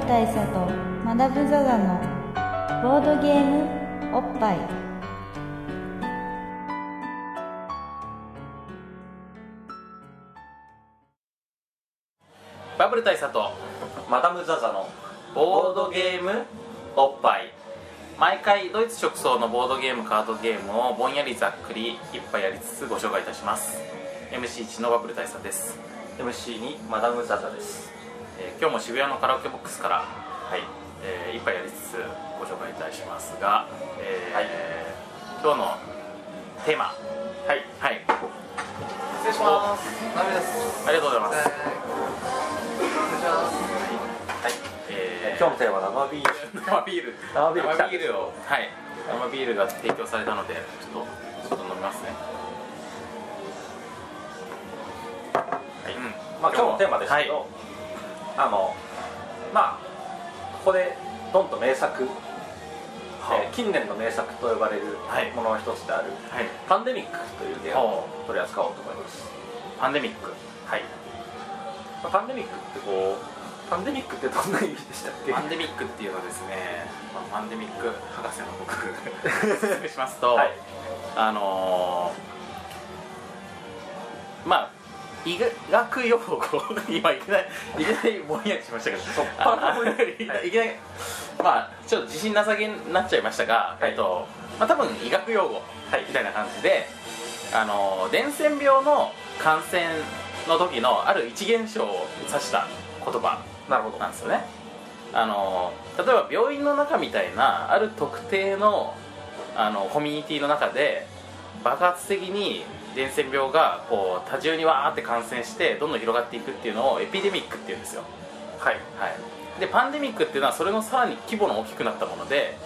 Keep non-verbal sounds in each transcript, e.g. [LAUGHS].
ル大佐とマダム・ザ・ザのボードゲームおっぱい。バブル大佐とマダム・ザ・ザのボードゲームおっぱい。毎回ドイツ直送のボードゲームカードゲームをぼんやりざっくり一杯やりつつご紹介いたします。MC1 のバブル大佐です、MC にマダム・ザ・ザですえー今日も渋谷のカラオケボックスから、はいえー一杯やりつつご紹介いたしますが、えーはい。今日のテーマ。はい。はい。失礼します。ダメです。ありがとうございます、えー失礼します。はい。えー今日のテーマ生ビール。生ビール。生ビールビールを。はい。生ビールが提供されたのでちょっとちょっと飲みますね。はい、うん。まあ今日のテーマですけど、はいあのまあここでドンと名作、はえー近年の名作と呼ばれるはい。ものの一つである、はい。パンデミックというゲームを取り扱おうと思います。パンデミック。はい。まあパンデミックってこうパンデミックってどんな意味でしたっけ？パンデミックっていうのはですね、まあパンデミック博士の僕 [LAUGHS] 説明しますと、はい。あのーまあ医学用語今いきなりいきなりぼんやりしましたけど。そっぱあのいきなりい。きなりまあちょっと自信なさげになっちゃいましたが、はい。えっとまあ多分医学用語はい。みたいな感じであのー伝染病の感染の時のある一現象を指した言葉なるほどなんですよね。あの例えば病院の中みたいなある特定のあのコミュニティの中で爆発的に伝染病がこう多重にわーって感染してどんどん広がっていくっていうのをエピデミックっていうんですよ。はい。はい。でパンデミックっていうのはそれのさらに規模の大きくなったもので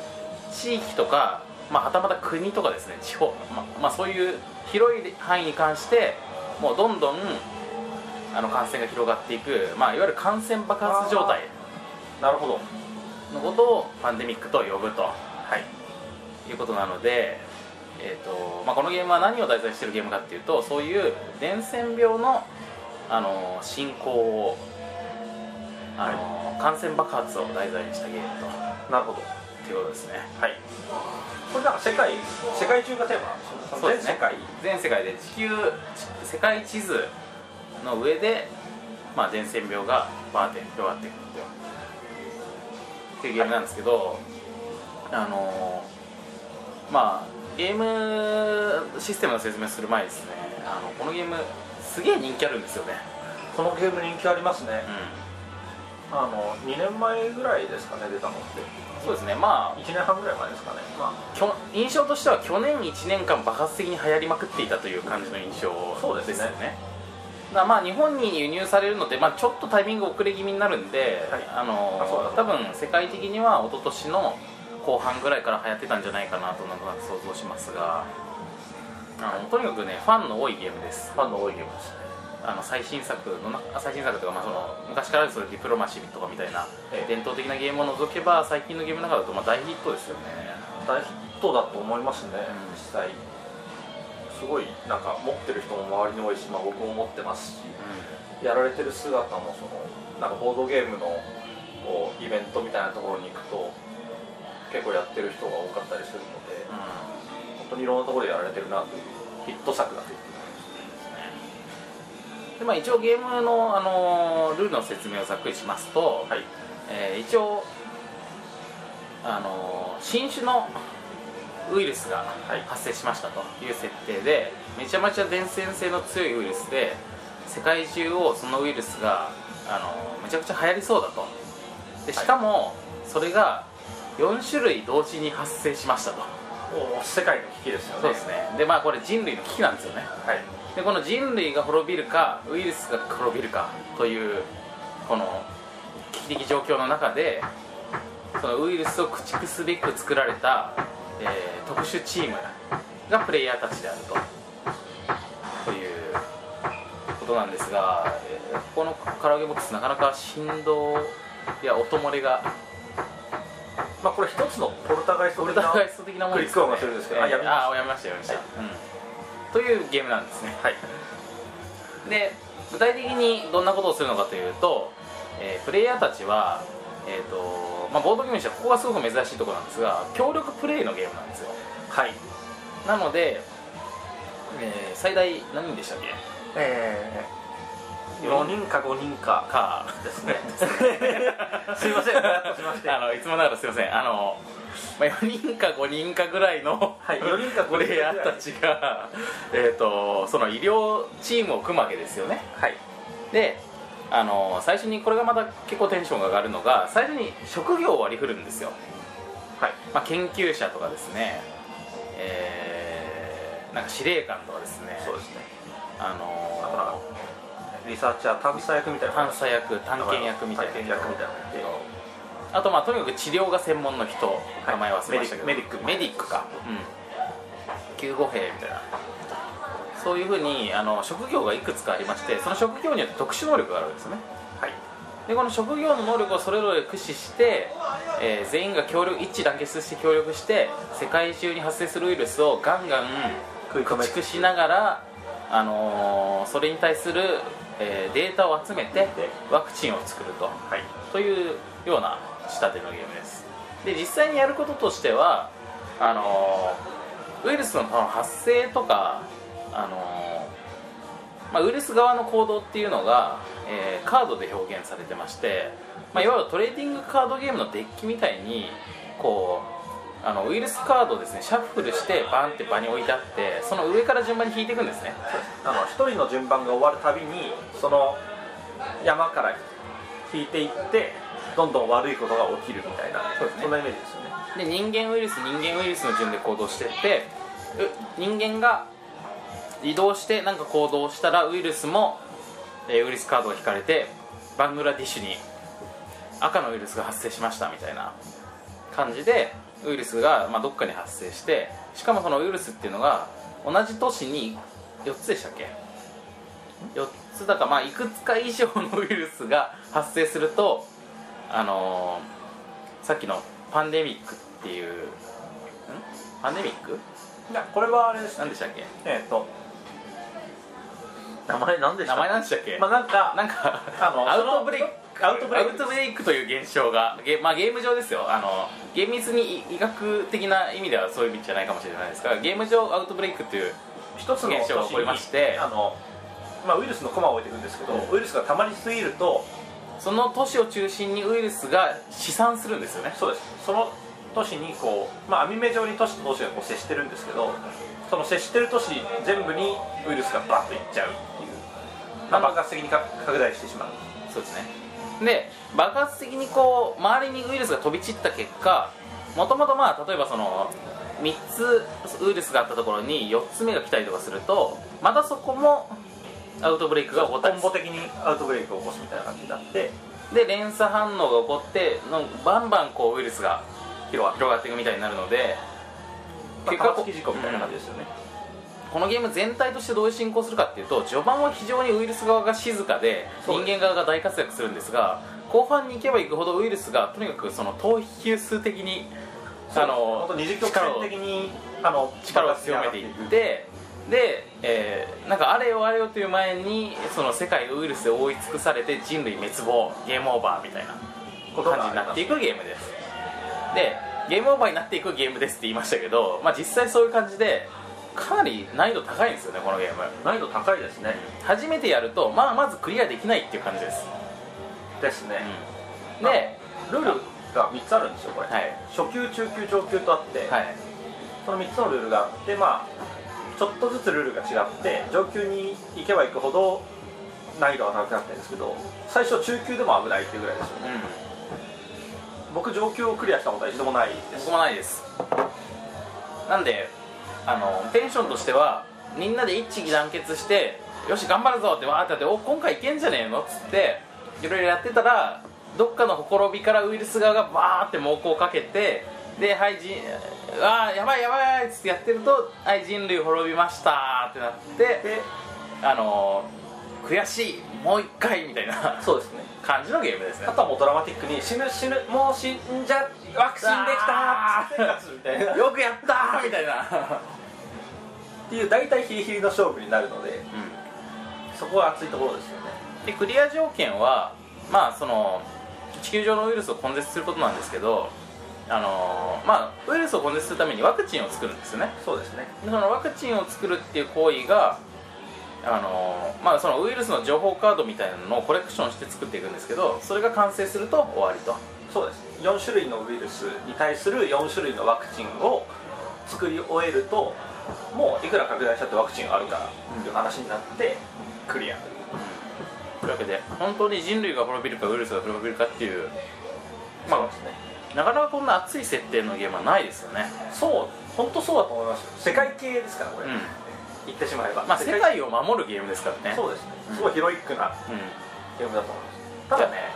地域とか、まあ、はたまた国とかですね地方、ままあ、そういう広い範囲に関してもうどんどんあの感染が広がっていく、まあ、いわゆる感染爆発状態。なるほど。のことをパンデミックと呼ぶと、はい、いうことなので、えーとまあ、このゲームは何を題材にしてるゲームかっていうとそういう伝染病のあの進行をあの、感染爆発を題材にしたゲームと。なるほど。っていうことですね。はい。これなんか世界世界中がテーマ？そうですね。全世界？全世界で地球ち世界地図の上で、まあ、伝染病がバーって広がっていくっていう。っていうゲームなんですけど、あのまあゲームシステムの説明をする前にですね。あのこのゲームすげえ人気あるんですよね。このゲーム人気ありますね。うあの2年前ぐらいですかね出たのって。んそうですね。まあ1年半ぐらい前ですかね。まあ。印象としては去年1年間爆発的に流行りまくっていたという感じの印象そうですね。よねだからまあ日本に輸入されるのって、まあ、ちょっとタイミング遅れ気味になるんで、はい。あの多分世界的には一昨年の後半ぐらいから流行ってたんじゃないかなとなんとなく想像しますがあのとにかくねファンの多いゲームです。ファンの多いゲームですね。あの最新作のな最新作というか、まあ、その昔からあるそのディプロマシーとかみたいなええ。伝統的なゲームを除けば最近のゲームの中だとまあ大ヒットですよね。大ヒットだと思いますね、うん。実際。すごいなんか持ってる人も周りに多いし、まあ、僕も持ってますしやられてる姿もそのなんかボードゲームのこうイベントみたいなところに行くと結構やってる人が多かったりするのでうん。本当にいろんなところでやられてるなという。ヒット作だというでまあ、一応ゲームの、あのールールの説明をざっくりしますと、はい。えー一応、あのー新種のウイルスがはい。発生しましたという設定でめちゃめちゃ伝染性の強いウイルスで世界中をそのウイルスが、あのーめちゃくちゃ流行りそうだと。でしかも、それが4種類同時に発生しましたと。世界の危機ですよね。そうですね。でまあこれ人類の危機なんですよね。はい。でこの人類が滅びるかウイルスが滅びるかというこの危機的状況の中でそのウイルスを駆逐すべく作られた、えー特殊チームがプレイヤーたちであると。ということなんですが、えーここのカラオケボックスなかなか振動や音漏れがまあこれ一つのポルターガイスト的なクリック音がするんですけどあえーやめましたあやめましたやめました、はい。うん。というゲームなんですね。はい。で具体的にどんなことをするのかというと、えープレイヤーたちはえーとまあ、ボードゲームにしてはここがすごく珍しいところなんですが協力プレイのゲームなんですよ。はい。なので、えー最大何人でしたっけ？えー、4人か5人か。かですね。[LAUGHS] すいませんぼやっとしまして。あのいつもながらすいません。あの、まあ、4人か5人かぐらいの、はい4人か5人かプレイヤーたちが、えー、とその医療チームを組むわけですよね。はい。であの最初にこれがまた結構テンションが上がるのが最初に職業を割り振るんですよ、はい。まあ、研究者とかですね。えーなんか司令官とかですね。そうですね。あのリサーチャー探査役みたいな。探査役探検役みたいな。探検役みたいなあとまあとにかく治療が専門の人、名前忘れましたけど。メディックメディック。か。うん。救護兵みたいな。そういうふうにあの職業がいくつかありましてその職業によって特殊能力があるわけですよね。はい。でこの職業の能力をそれぞれ駆使して、えー全員が協力一致団結して協力して世界中に発生するウイルスをガンガン駆逐しながら、あのーそれに対する、えーデータを集めてワクチンを作ると。はい。というような仕立てのゲームです。で実際にやることとしてはあのーウイルスの発生とか、あのーまあ、ウイルス側の行動っていうのが、えーカードで表現されてまして、まあ、いわゆるトレーディングカードゲームのデッキみたいにこうあのウイルスカードをですねシャッフルしてバンって場に置いてあってその上から順番に引いていくんですね。あの一人の順番が終わるたびにその山から引いていってどんどん悪いことが起きるみたいなそうですね。そんなイメージですよね。で人間ウイルス人間ウイルスの順で行動してってう人間が移動して何か行動したらウイルスも、えーウイルスカードが引かれてバングラディッシュに赤のウイルスが発生しましたみたいな感じでウイルスが、まあ、どっかに発生してしかもそのウイルスっていうのが同じ都市に4つでしたっけ？4つだかまあいくつか以上のウイルスが発生するとあのーさっきのパンデミックっていうん？パンデミック？いやこれはあれです何でしたっけ？えっ、と名前何でした？名前何でしたっけ、まあなんかなんかあのアウトブレイクアウトブレイク。アウトブレイクという現象がゲ,、まあ、ゲーム上ですよ。あの厳密に医学的な意味ではそういう意味じゃないかもしれないですがゲーム上アウトブレイクという一つの現象が起こりましてあの、まあ、ウイルスのコマを置いていくんですけど、ウイルスが溜まりすぎるとその都市を中心にウイルスが飛散するんですよね。そうです。その都市にこう、まあ、網目状に都市と都市がこう接してるんですけどその接してる都市全部にウイルスがバッといっちゃうっていう、まあ、爆発的にか拡大してしまう。そうですねで爆発的にこう周りにウイルスが飛び散った結果もともとまあ例えばその3つウイルスがあったところに4つ目が来たりとかするとまたそこもアウトブレイクが起こったりコンボ的にアウトブレイクを起こすみたいな感じになってで連鎖反応が起こってのバンバンこうウイルスが広がっていくみたいになるのでまあ、結果玉突き事故みたいな感じですよね、このゲーム全体としてどういう進行するかっていうと序盤は非常にウイルス側が静かで人間側が大活躍するんですが後半に行けば行くほどウイルスがとにかくその投球数的にあの本当二次曲線的にあの力を強めていってで、えーなんかあれよあれよという前にその世界がウイルスで覆い尽くされて人類滅亡ゲームオーバーみたいな感じになっていくゲームです。でゲームオーバーになっていくゲームですって言いましたけど、まあ、実際そういう感じでかなり難易度高いんですよねこのゲーム。難易度高いですね、初めてやると、まあ、まずクリアできないっていう感じです、ですね、うん。でルールが3つあるんですよこれ、はい。初級中級上級とあって、はい。その3つのルールがあってまあちょっとずつルールが違って上級に行けば行くほど難易度が高くなってるんですけど最初中級でも危ないっていうぐらいですよね。うん。僕上級をクリアしたことは一度もないです。僕もないです。なんであのテンションとしてはみんなで一致団結してよし頑張るぞってわーってやってお今回いけんじゃねえの？っつっていろいろやってたらどっかのほころびからウイルス側がバーって猛攻をかけてではいじあーやばいやばいっつってやってるとはい人類滅びましたってなってであの悔しいもう一回みたいなそうですね。感じのゲームですね。あとはもうドラマティックに死ぬ死ぬもう死んじゃワクチンできた [LAUGHS] よくやったーみたいな、ていう大体ヒリヒリの勝負になるのでうん。そこは熱いところですよね。でクリア条件はまあその地球上のウイルスを根絶することなんですけどあのーまあウイルスを根絶するためにワクチンを作るんですよね。そうですね。でそのワクチンを作るっていう行為があのーまあ、そのウイルスの情報カードみたいなのをコレクションして作っていくんですけどそれが完成すると終わりと。そうです。4種類のウイルスに対する4種類のワクチンを作り終えるともういくら拡大したってワクチンがあるからっていう話になってクリア。というわけで本当に人類が滅びるかウイルスが滅びるかっていうまそうですね。あなかなかこんな熱い設定のゲームはないですよね。そう。本当そうだと思いますよ。世界系ですからこれ、うん言ってしまえば。まあ世界を守るゲームですからね。そうですね。うん。すごいヒロイックなうん。ゲームだと思います。ただね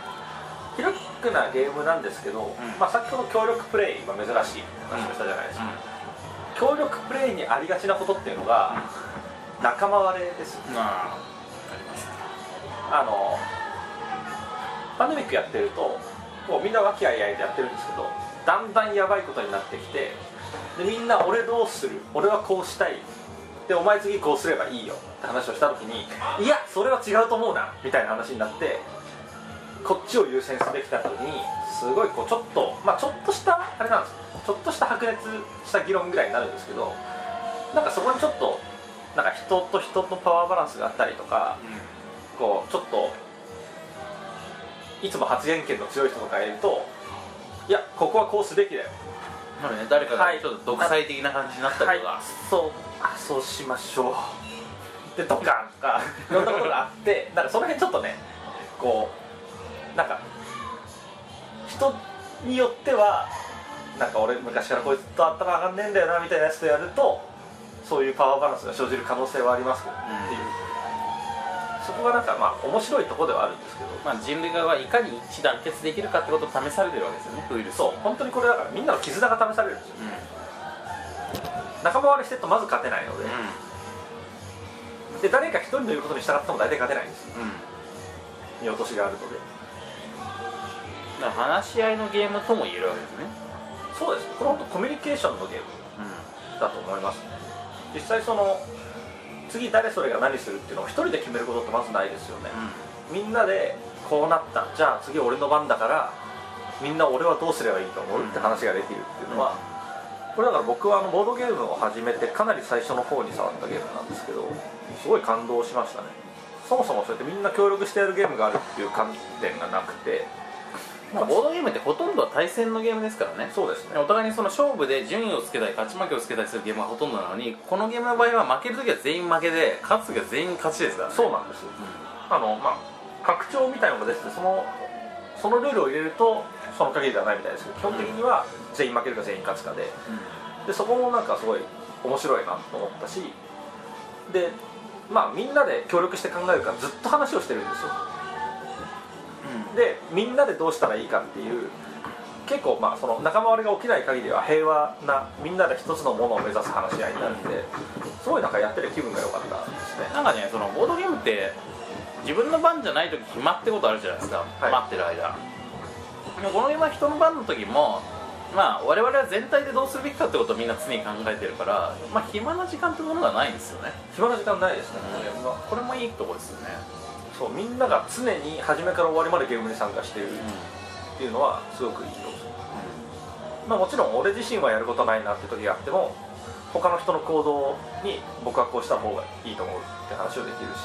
ヒロイックなゲームなんですけど、ん。まあ、先ほど協力プレイは珍しいって話をしたじゃないですか、協力プレイにありがちなことっていうのが、仲間割れです。あありますあのパンデミックやってるとこうみんな和気あいあいでやってるんですけどだんだんやばいことになってきてでみんな俺どうする？俺はこうしたいでお前次こうすればいいよって話をした時にいやそれは違うと思うなみたいな話になってこっちを優先すべきだった時にすごいこうちょっとまあちょっとしたあれなんです。ちょっとした白熱した議論ぐらいになるんですけどなんかそこにちょっとなんか人と人とパワーバランスがあったりとかこうちょっといつも発言権の強い人とかいるといやここはこうすべきだよ。なのでね誰かはい。がちょっと独裁的な感じになったりとか、はい。そう。あそうしましょう。でドカンとかいろんなことがあって [LAUGHS] なんかその辺ちょっとねこうなんか人によってはなんか俺昔からこいつと頭上がんねえんだよなみたいなやつとやるとそういうパワーバランスが生じる可能性はありますけど、っていうそこがなんかまあ面白いところではあるんですけどまあ、人類側がいかに一致団結できるかってことを試されてるわけですよねウイルス。そう本当にこれだからみんなの絆が試される。んですようん仲間割れしてるとまず勝てないので、で誰か一人の言うことに従っても大体勝てないんですよ。うんうん見落としがあるので。だから話し合いのゲームとも言えるわけですね。そうです。これ本当コミュニケーションのゲームだと思います。実際その次誰それが何するっていうのを一人で決めることってまずないですよね、みんなでこうなった。じゃあ次俺の番だからみんな俺はどうすればいいと思う？って話ができるっていうのは、これだから僕はあのボードゲームを始めてかなり最初の方に触ったゲームなんですけどすごい感動しましたね。そもそもそうやってみんな協力してやるゲームがあるっていう観点がなくてまあ、ボードゲームってほとんどは対戦のゲームですからね。そうですね。お互いにその勝負で順位をつけたり勝ち負けをつけたりするゲームがほとんどなのにこのゲームの場合は負ける時は全員負けで勝つ時は全員勝ちですからね。そうなんですよ。あのまあ拡張みたいなのが出ててそのそのルールを入れるとその限りではないみたいですけど基本的には全員負けるか全員勝つかででそこもなんかすごい面白いなと思ったしでまあみんなで協力して考えるからずっと話をしてるんですよでみんなでどうしたらいいかっていう結構まあその仲間割れが起きない限りは平和なみんなで一つのものを目指す話し合いになるんですごいなんかやってる気分が良かったですね。なんかねそのボードゲームって自分の番じゃない時暇ってことあるじゃないですか、はい。待ってる間。でもこのゲームは人の番の時もまあ我々は全体でどうするべきかってことをみんな常に考えてるからまあ暇な時間ってものがないんですよね、暇な時間ないですね、このゲームは。これもいいとこですよね、そうみんなが常に初めから終わりまでゲームに参加しているっていうのはすごくいいと思う。まあもちろん俺自身はやることないなって時があっても他の人の行動に僕はこうした方がいいと思うって話をできるし。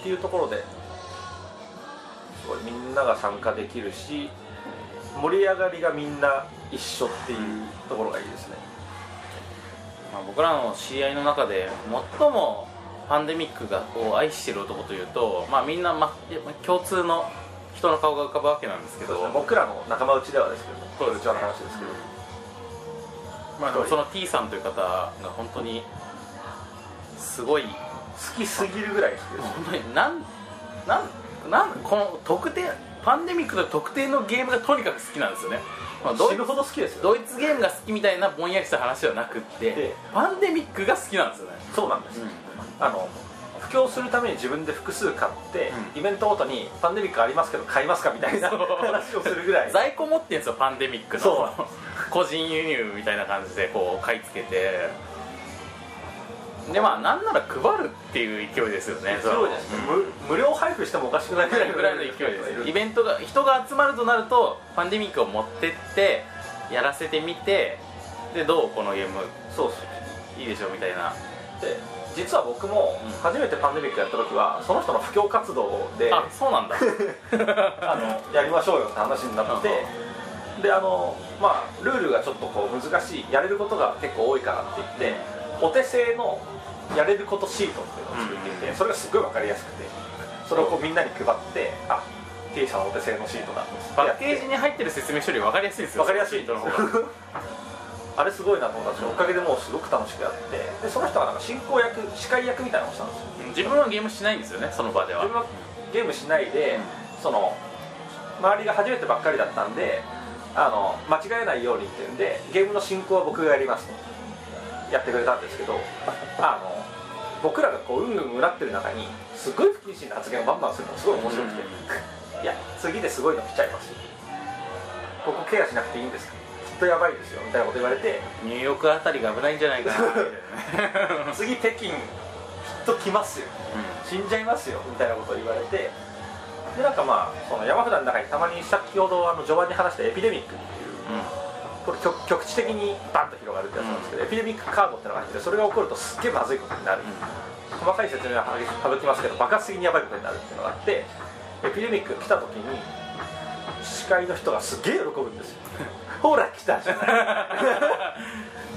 っていうところですごいみんなが参加できるし盛り上がりがみんな一緒っていうところがいいですね。まあ、僕らの知り合いの中で最もパンデミックがを愛してる男というと、まあ、みんな、ま、共通の人の顔が浮かぶわけなんですけど僕らの仲間内ではですけどそうです話ですけど、まあ、でもその T さんという方が本当にすごい好きすぎるぐらい好きです。本当になんなんなんこの特定パンデミックの特定のゲームがとにかく好きなんですよね、まあ、ドイ死ぬほど好きですよドイツゲームが好きみたいなぼんやりした話ではなくってでパンデミックが好きなんですよね、そうなんです、あの布教するために自分で複数買って、うん。イベントごとにパンデミックありますけど買いますかみたいなそう。話をするぐらい。在庫持ってんですよパンデミックそう。の [LAUGHS] 個人輸入みたいな感じでこう買い付けてでまあなんなら配るっていう勢いですよね。すごいですね、無無料配布してもおかしくないぐらいぐらいの勢いですイベントが人が集まるとなるとパンデミックを持ってってやらせてみてでどうこのゲームそうそういいでしょうみたいな。で実は僕もうん。初めてパンデミックやった時はその人の布教活動であそうなんだ。[LAUGHS] あのやりましょうよって話になってであのまあルールがちょっとこう難しいやれることが結構多いからって言ってお手製のやれることシートっていうのを作っていて、うん。それがすごい分かりやすくてそれをこうみんなに配ってあ T さんお手製のシートだパッケージに入ってる説明書より分かりやすいですよ分かりやすいの方が。[LAUGHS] あれすごいなと思ったしおかげでもうすごく楽しくやって。でその人がなんか進行役司会役みたいなのをしたんですよ。自分はゲームしないんですよねその場では。自分はゲームしないで、その周りが初めてばっかりだったんであの間違えないようにっていうんでゲームの進行は僕がやりますとやってくれたんですけどあの僕らがこううんうんうなってる中にすごい不謹慎な発言をバンバンするのがすごい面白くて、いや次ですごいの来ちゃいます。よここケアしなくていいんですか？きっとやばいですよみたいなこと言われてニューヨークあたりが危ないんじゃないかな。[LAUGHS] 次北京きっと来ますよ。死んじゃいますよみたいなことを言われてでなんかまあその山札の中にたまに先ほどあの序盤に話したエピデミックっていうこれ局局地的にバンと広がるってやつなんですけど、エピデミックカードってのが入っててそれが起こるとすっげえまずいことになる、細かい説明は省きますけど爆発的にやばいことになるっていうのがあってエピデミック来た時に司会の人がすげえ喜ぶんですよ。[LAUGHS] ほら来たじゃない。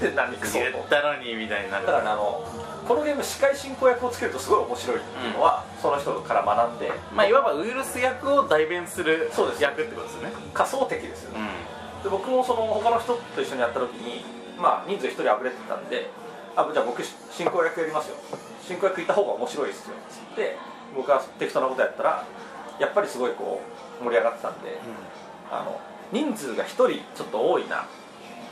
[LAUGHS] で何言ったのにみたいになる。だからあのこのゲーム司会進行役をつけるとすごい面白いっていうのは、その人から学んで。まあいわばウイルス役を代弁するそうです役ってことですね。仮想敵ですよね、うんで僕もその他の人と一緒にやった時にまあ人数1人あぶれてたんであじゃあ僕進行役やりますよ。進行役いた方が面白いですよ。つって僕は適当なことやったらやっぱりすごいこう盛り上がってたんで、あの人数が1人ちょっと多いなっ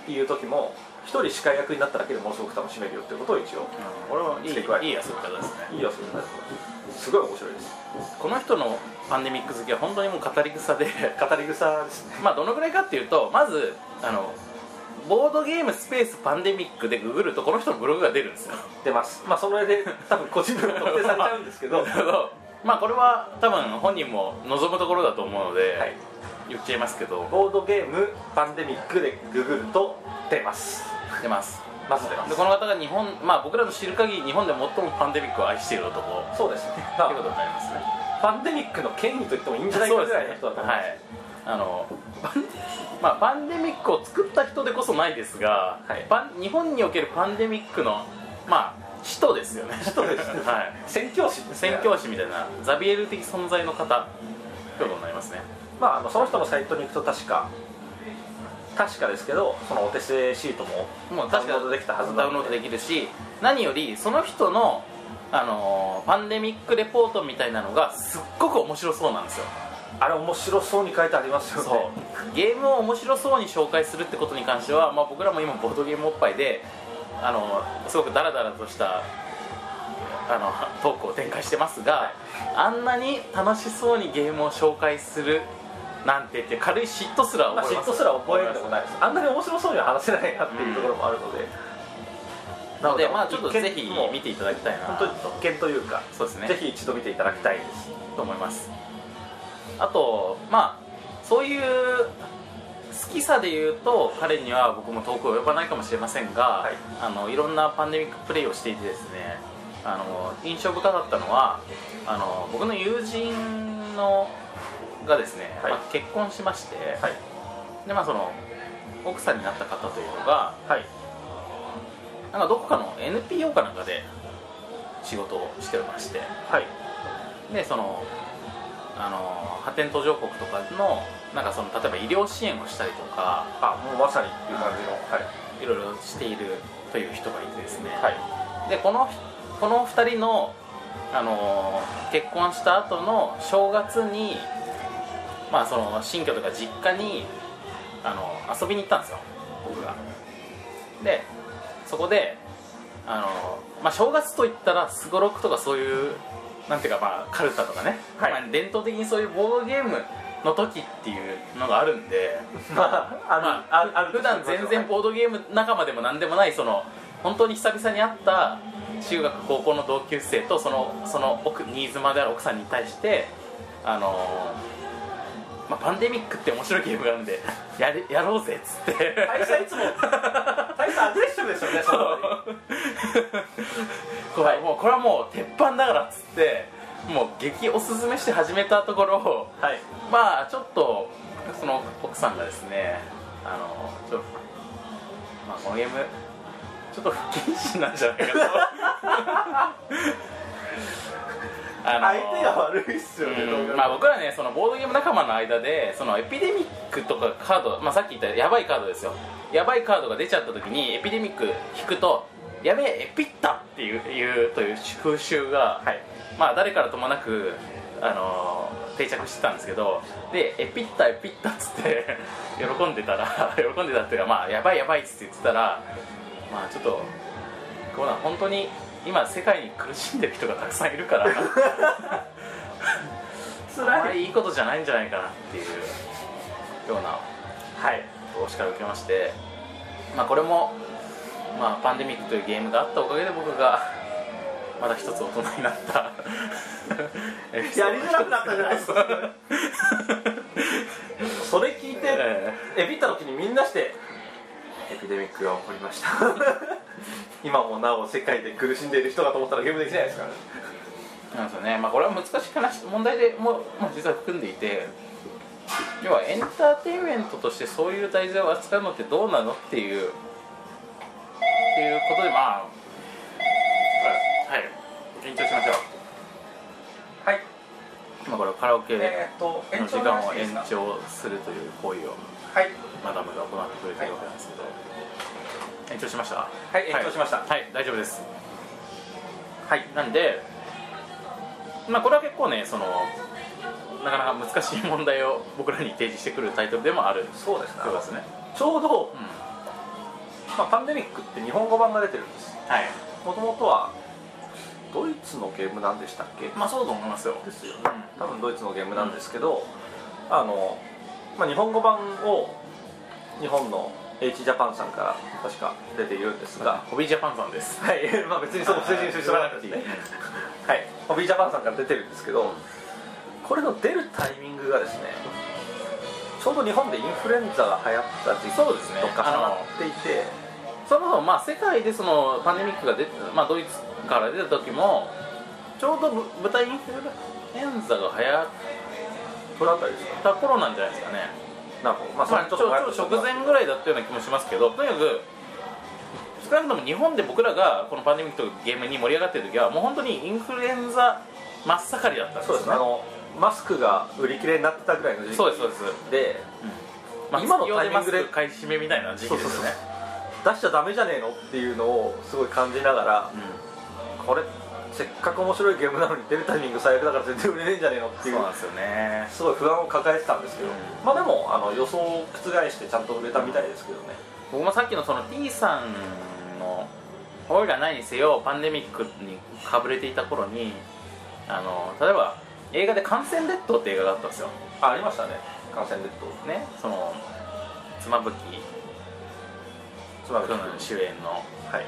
ていう時も1人司会役になっただけでものすごく楽しめるよっていうことを一応これはいい遊び方ですね。いいよそれになるとすごい面白いです。この人のパンデミック好きは本当にもう語り草で [LAUGHS] 語り草ですね。まあどのぐらいかっていうとまずあのボードゲームスペースパンデミックでググるとこの人のブログが出るんですよ。出ます。まあその上で多分個人名が特定されちゃうんですけど。だけどまあこれは多分本人も望むところだと思うので、はい。言っちゃいますけど。ボードゲームパンデミックでググると出ます出ます。まず出ます。でこの方が日本まあ僕らの知る限り日本で最もパンデミックを愛している男。っそうですね、[LAUGHS] てまいうことになりますね。あ、パンデミックの権威と言ってもいいんじゃないかぐらいの人だと思いますはい。あのパン [LAUGHS] まあパンデミックを作った人でこそないですが、はい。パン日本におけるパンデミックのまあ使徒ですよね。使徒ですね。[LAUGHS] はい。宣教師ね。宣教師みたいなザビエル的存在の方ということになりますね。まああのその人のサイトに行くと確か確かですけどそのお手製シートももう確かダウンロードできたはずダウンロードできるし何よりその人のあのーパンデミックレポートみたいなのがすっごく面白そうなんですよ。あれ面白そうに書いてありますよね。そう。ゲームを面白そうに紹介するってことに関しては、まあ、僕らも今ボードゲームおっぱいであのすごくダラダラとしたあのトークを展開してますが、あんなに楽しそうにゲームを紹介するなんてって軽い嫉妬すらまあ、覚えます。嫉妬すら覚えるでもないです。あんなに面白そうには話せないなっていうところもあるので、なのでまあちょっとぜひ見ていただきたいな。本当に特権というかそうですね。ぜひ一度見ていただきたいと思います。あとまあそういう好きさで言うと彼には僕も遠く及ばないかもしれませんが、はい。あのいろんなパンデミックプレイをしていてですねあの印象深かったのはあの僕の友人のがですね、はい。まあ結婚しまして、はい。でまあその奥さんになった方というのがはい。なんかどこかの NPO かなんかで仕事をしておりましてはい。でそのあの発展途上国とかのなんかその例えば医療支援をしたりとかあもうまさにっていう感じのはい。いろいろしているという人がいてですね、はい。でこのこの2人の、あの結婚した後の正月に、まあ、その新居とか実家に、あの遊びに行ったんですよ僕が。でそこで、あのまあ、正月といったらすごろくとかそういうなんていうか、まあ、カルタとかね、はい。まあ、伝統的にそういうボードゲームの時っていうのがあるんで [LAUGHS] まあああ、あある普段全然ボードゲーム仲間でも何でもないその本当に久々に会った中学高校の同級生とそのその奥新妻である奥さんに対してあのーまあ、パンデミックって面白いゲームがあるんで [LAUGHS] やれやろうぜっつって。大佐いつも大佐アグレッシブですよねそのこれもうこれはもう鉄板だからっつってもう激おすすめして始めたところはい。まあちょっとその奥さんがですねあのちょっとまあこのゲームちょっと不謹慎なんじゃないかと [LAUGHS] あの相手が悪いっすよね、うん。まあ、僕らねそのボードゲーム仲間の間でそのエピデミックとかカード、まあ、さっき言ったやばいカードですよ。やばいカードが出ちゃった時にエピデミック引くとやべえエピッタっていういうという風習が、まあ誰からともなく、あのー定着してたんですけどでエピッタエピッタっつって [LAUGHS] 喜んでたら [LAUGHS] 喜んでたっていうかまあやばいやばいっつって言ってたらまあちょっとこうなん本当に今世界に苦しんでる人がたくさんいるから [LAUGHS] あまりいいことじゃないんじゃないかなっていうようなはい。お叱りを受けまして、まあ、これも、まあ、パンデミックというゲームがあったおかげで僕がまだ一つ大人になった。[LAUGHS] やりづらくなったじゃないですか。[LAUGHS] それ聞いてえエビった時にみんなしてエピデミックが起こりました今もなお世界で苦しんでいる人かと思ったらゲームできないですからなんですよね、まあ、これは難しい話問題でも、まあ、実は含んでいて要はエンターテインメントとしてそういう題材を扱うのってどうなのっていうっていうことでまあはい。緊張しましょう。はい。今これカラオケの時間を延長するという行為をはい。マダムが行ってくれてるわけなんですけど、延長しました。ははい。延長しました。はい、大丈夫です。はい。なんでまあこれは結構ねそのなかなか難しい問題を [LAUGHS] 僕らに提示してくるタイトルでもあるそうですね。ですね。ちょうど、うん。まあ、パンデミックって日本語版が出てるんです。はい。もともとはドイツのゲームなんでしたっけ？まあそうだと思いますよ。ですよね。うん。多分ドイツのゲームなんですけど、あの、まあ、日本語版を日本の H ジャパンさんから確か出ているんですが、ホビージャパンさんです。はい、[LAUGHS] まあ別にそこ正式にしてもらわなくていい。はい。ホビージャパンさんから出てるんですけどこれの出るタイミングがですねちょうど日本でインフルエンザが流行った時期そうですね。と重なっていてそもそもまあ世界でそのパンデミックが出て、まあ、ドイツから出た時もちょうどぶ豚インフルエンザが流行った頃なんじゃないですかねなるほどまあそまあ、れちょちょ直前ぐらいだったような気もしますけどとにかく少なくとも日本で僕らがこのパンデミックというゲームに盛り上がってる時はもう本当にインフルエンザ真っ盛りだったんですそうよですね。あのマスクが売り切れになってたぐらいの時期。そうですそうです。でまあ、今のタイミングで買い占めみたいな時期ですよね出しちゃダメじゃねえのっていうのをすごい感じながらこれせっかく面白いゲームなのに出るタイミング最悪だから全然売れねえんじゃねえのっていうそうなんですよね。すごい不安を抱えてたんですけど、うん。まあでもあの予想を覆してちゃんと売れたみたいですけどね、僕もさっきのその T さんの「おいら何にせよパンデミックにかぶれていた頃にあの例えば映画で「感染列島」って映画があったんですよ。あありましたね。感染列島ねその妻夫木つまり君。主演の。はい。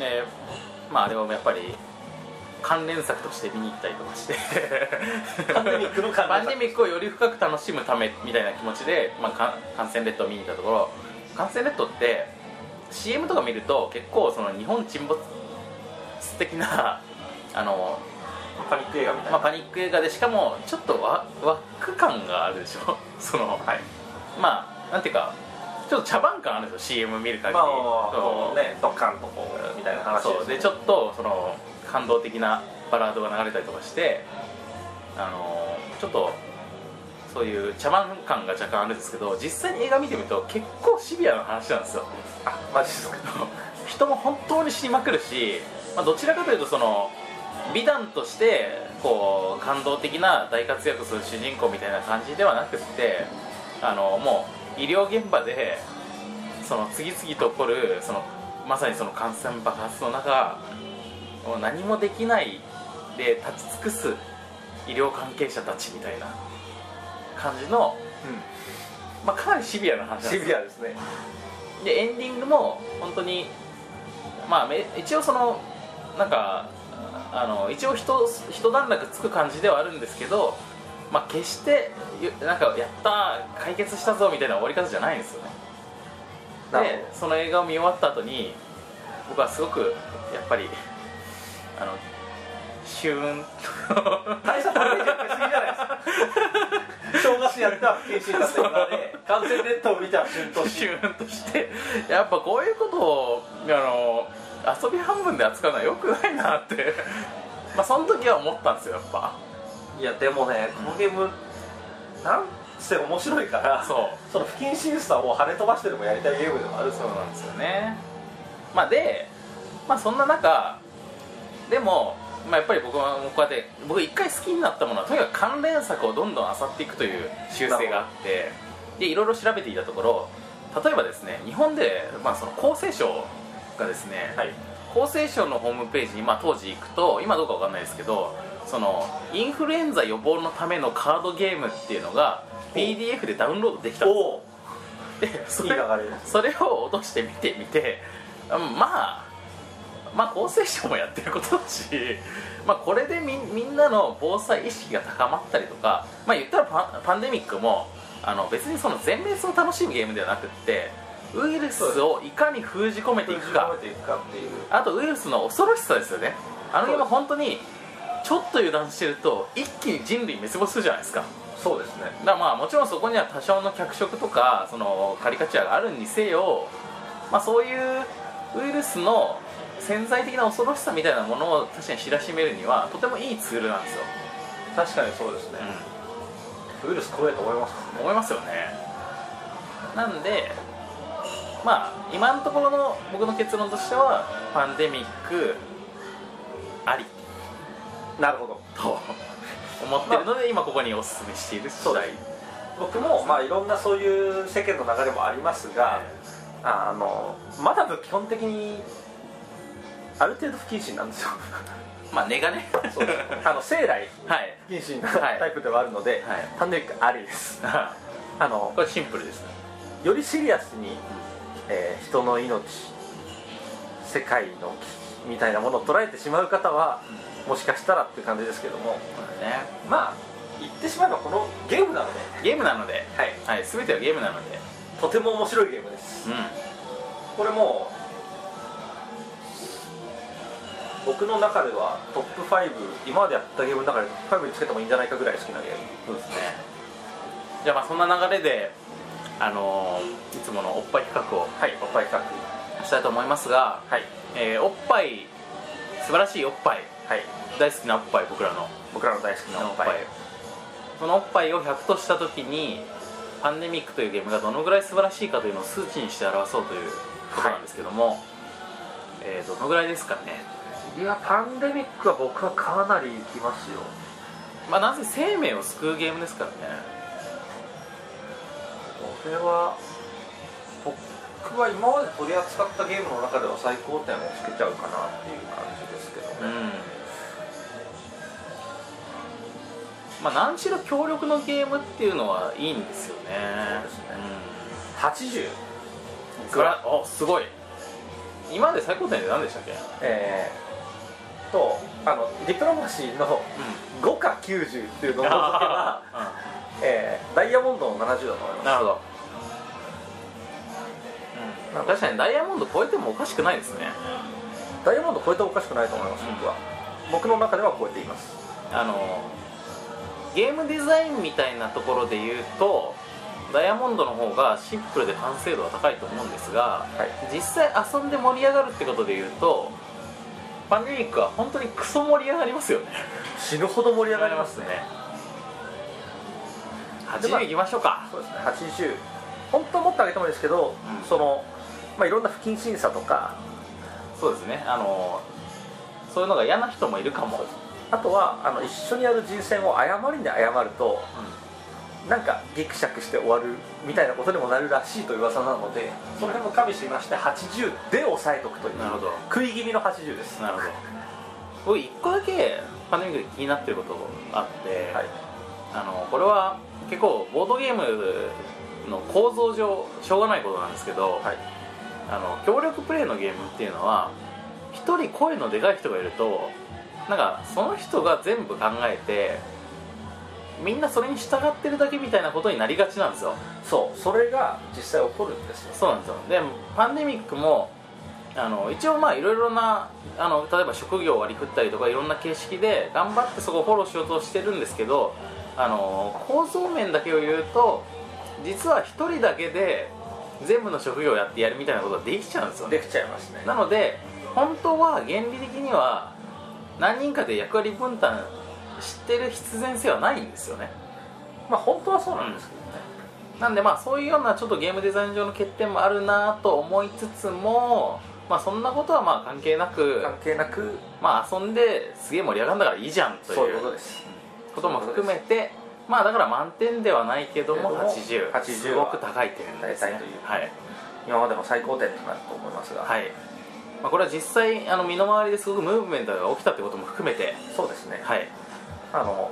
でまああれをやっぱり関連作として見に行ったりとかして。パンデミックの関連作パンデミックをより深く楽しむためみたいな気持ちで、まあ、か感染列島を見に行ったところ感染列島って CM とか見ると結構その日本沈没的な [LAUGHS] あの、パニック映画みたいな、まあ、パニック映画でしかもちょっとワワック感があるでしょ？[LAUGHS] その、はい。まあなんていうかちょっと茶番感あるんですよ CM 見る限り、まあそう。ねドッカンとこうみたいな話そう。でちょっとその感動的なバラードが流れたりとかしてあのちょっとそういう茶番感が若干あるんですけど実際に映画見てみると結構シビアな話なんですよ。あマジですか？[LAUGHS] 人も本当に死にまくるし、まあ、どちらかというとその美談としてこう感動的な大活躍する主人公みたいな感じではなくってあのもう医療現場でその次々と起こるそのまさにその感染爆発の中もう何もできないで立ち尽くす医療関係者たちみたいな感じの、まあ、かなりシビアな話なんですよ。シビアですね。でエンディングも本当にまあめ一応そのなんかあの一応一一段落つく感じではあるんですけどまあ決してゆなんかやった解決したぞみたいな終わり方じゃないんですよね。でその映画を見終わった後に僕はすごくやっぱりあのシューン大したダメージ受けすぎじゃないですか。正月やった不謹慎だった今で完全ネットを見たら旬としシューンとして。やっぱこういうことをあの遊び半分で扱うのはよくないなって。まあその時は思ったんですよやっぱ。いやでもねこのゲームなんせ面白いからそう。その不謹慎さを跳ね飛ばしてでもやりたいゲームでもあるそうなんですよね。まあでまあそんな中でも、まあ、やっぱり僕はこうやって僕一回好きになったものはとにかく関連作をどんどん漁っていくという習性があってでいろいろ調べていたところ例えばですね日本で、まあ、その厚生省がですね、はい。厚生省のホームページに、まあ、当時行くと今どうかわかんないですけどそのインフルエンザ予防のためのカードゲームっていうのが PDF でダウンロードできたんですでそれそれを落としてみてみてうんまあまあ厚生省もやってることだし、まあ、これでみみんなの防災意識が高まったりとか、まあ、言ったらパンパンデミックもあの別にその全滅を楽しむゲームではなくってウイルスをいかに封じ込めていくか。あとウイルスの恐ろしさですよね。あのゲームは本当にちょっと油断してると一気に人類滅亡するじゃないですか。そうですね。だからまあもちろんそこには多少の脚色とかそのカリカチュアがあるにせよ、まあ、そういうウイルスの潜在的な恐ろしさみたいなものを確かに知らしめるにはとてもいいツールなんですよ、確かにそうですね、ウイルス怖いと思います。か思いますよね。なんでまあ今のところの僕の結論としてはパンデミックあり。なるほど。と思ってるので今ここにお勧めしている次第。僕もまあいろんなそういう世間の流れもありますが、あのまだ基本的にある程度不謹慎なんですよ。[LAUGHS] まあ根がね。そう。あの生来はい。不謹慎なはいタイプではあるので、はい。パンデミックありです。[LAUGHS] あのこれシンプルですよりシリアスに、えー人の命世界の危機みたいなものを捉えてしまう方は、もしかしたらっていう感じですけども。ね。まあ言ってしまえばこのゲームなので、ゲームなので、はい、はい、全てはゲームなので、とても面白いゲームです。うこれもう僕の中ではトップ5今までやったゲームの中でトップ5につけてもいいんじゃないかぐらい好きなゲーム。ん、そうですね。じゃあまあそんな流れで、あのーいつものおっぱい企画をはいおっぱい企したいと思いますが、画はい。えーおっぱい素晴らしいおっぱい。はい。大好きなおっぱい僕らの。僕らの大好きなおっぱい。そのおっぱいを100とした時にパンデミックというゲームがどのぐらい素晴らしいかというのを数値にして表そうということなんですけども、えーどのぐらいですかねいやパンデミックは僕はかなりいきますよ。まあなぜ生命を救うゲームですからね。これは僕は今まで取り扱ったゲームの中では最高点をつけちゃうかなっていう感じですけどね、うん。まあ何しろ強力のゲームっていうのはいいんですよね。そうですね。80うん。グラおすごい。今まで最高点で何でしたっけ？えー、とあのディプロマシーの5か90っていうのを除けば、えーダイヤモンドの70だと思います。なるほど、な確かにダイヤモンド超えてもおかしくないですね。ダイヤモンド超えてもおかしくないと思います、僕は。僕の中では超えています。あのゲームデザインみたいなところで言うとダイヤモンドの方がシンプルで完成度は高いと思うんですがはい。実際遊んで盛り上がるってことで言うとパンデミックは本当にクソ盛り上がりますよね。死ぬほど盛り上がりますね。80いきましょうか。そうですね。80本当はもっと上げてもいいですけど、うん。そのまあいろんな不謹慎さとか。そうですね。あのそういうのが嫌な人もいるかも、あとはあの一緒にやる人選を誤りに謝るとなんかギクシャクして終わるみたいなことにもなるらしいという噂なのでその辺も加味しまして80で抑えとくというなるほど。食い気味の80です。なるほど。僕一個だけパンデミックで気になってることがあって、はい。あのこれは結構ボードゲームの構造上しょうがないことなんですけど、はい。あの協力プレイのゲームっていうのは一人声のでかい人がいるとなんかその人が全部考えてみんなそれに従ってるだけみたいなことになりがちなんですよ。そう。それが実際起こるんですよ。そうなんですよ。でパンデミックもあの一応まあいろいろなあの例えば職業を割り振ったりとかいろんな形式で頑張ってそこをフォローしようとしてるんですけどあの構造面だけを言うと実は一人だけで全部の職業をやってやるみたいなことができちゃうんですよね。できちゃいますね。なので本当は原理的には何人かで役割分担してる必然性はないんですよね。まあ本当はそうなんですけどね、なんでまあそういうようなちょっとゲームデザイン上の欠点もあるなと思いつつもまあそんなことはまあ関係なく関係なく。まあ遊んですげえ盛り上がるんだからいいじゃんとそういいううことです。ことも含めてまあだから満点ではないけどもけども80 80すごく高い点ですね。大体というはい、今までの最高点となると思いますが、はい。まあ、これは実際あの身の回りですごくムーブメントが起きたってことも含めて。そうですね、はいあの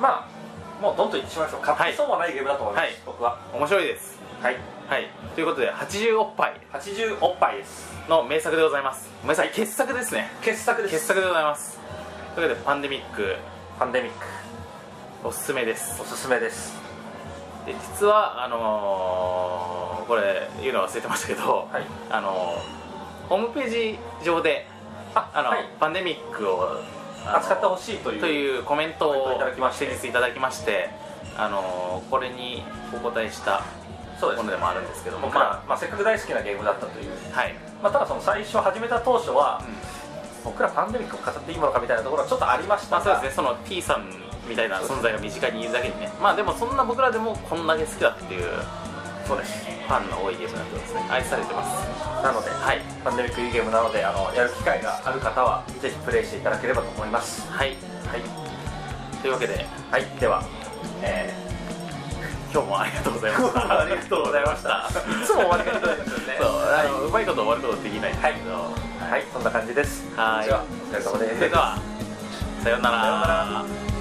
まあもうどんどんいってしまいましょう。買ってそうもないゲームだと思います、はい。僕は。面白いです。はい。はい。ということで80おっぱい。80おっぱいです。の名作でございます。ごめんなさい傑作ですね。傑作です。傑作でございます。というわけでパンデミック。パンデミック。おすすめです。おすすめです。で実はあのーこれ言うの忘れてましたけど、はい。あのーホームページ上でああの、はい。パンデミックを扱ってほしいというというコメントをいただきまして。先日いただきましてあのーこれにお答えしたものでもあるんですけども僕ら、ままあ、せっかく大好きなゲームだったという、あはい、まあ、ただその最初始めた当初は、うん。僕らパンデミックを語っていいものかみたいなところはちょっとありましたが、まあそうですね。その T さんみたいな存在が身近にいるだけにね。まあでもそんな僕らでもこんだけ好きだっていう。そうですファンの多いゲームになってますね。愛されてます。なので、はい。パンデミックいいゲームなのであのやる機会がある方はぜひプレイしていただければと思います。はい。はい、というわけで。はい、では、え今日もありがとうございました。[LAUGHS] ありがとうございました。いいつも終わり方ですよね。そうあのうまいこと終わることできないんですけど。ーはい。そんな感じです。はい。ではお疲れ様です。それではさようなさようなら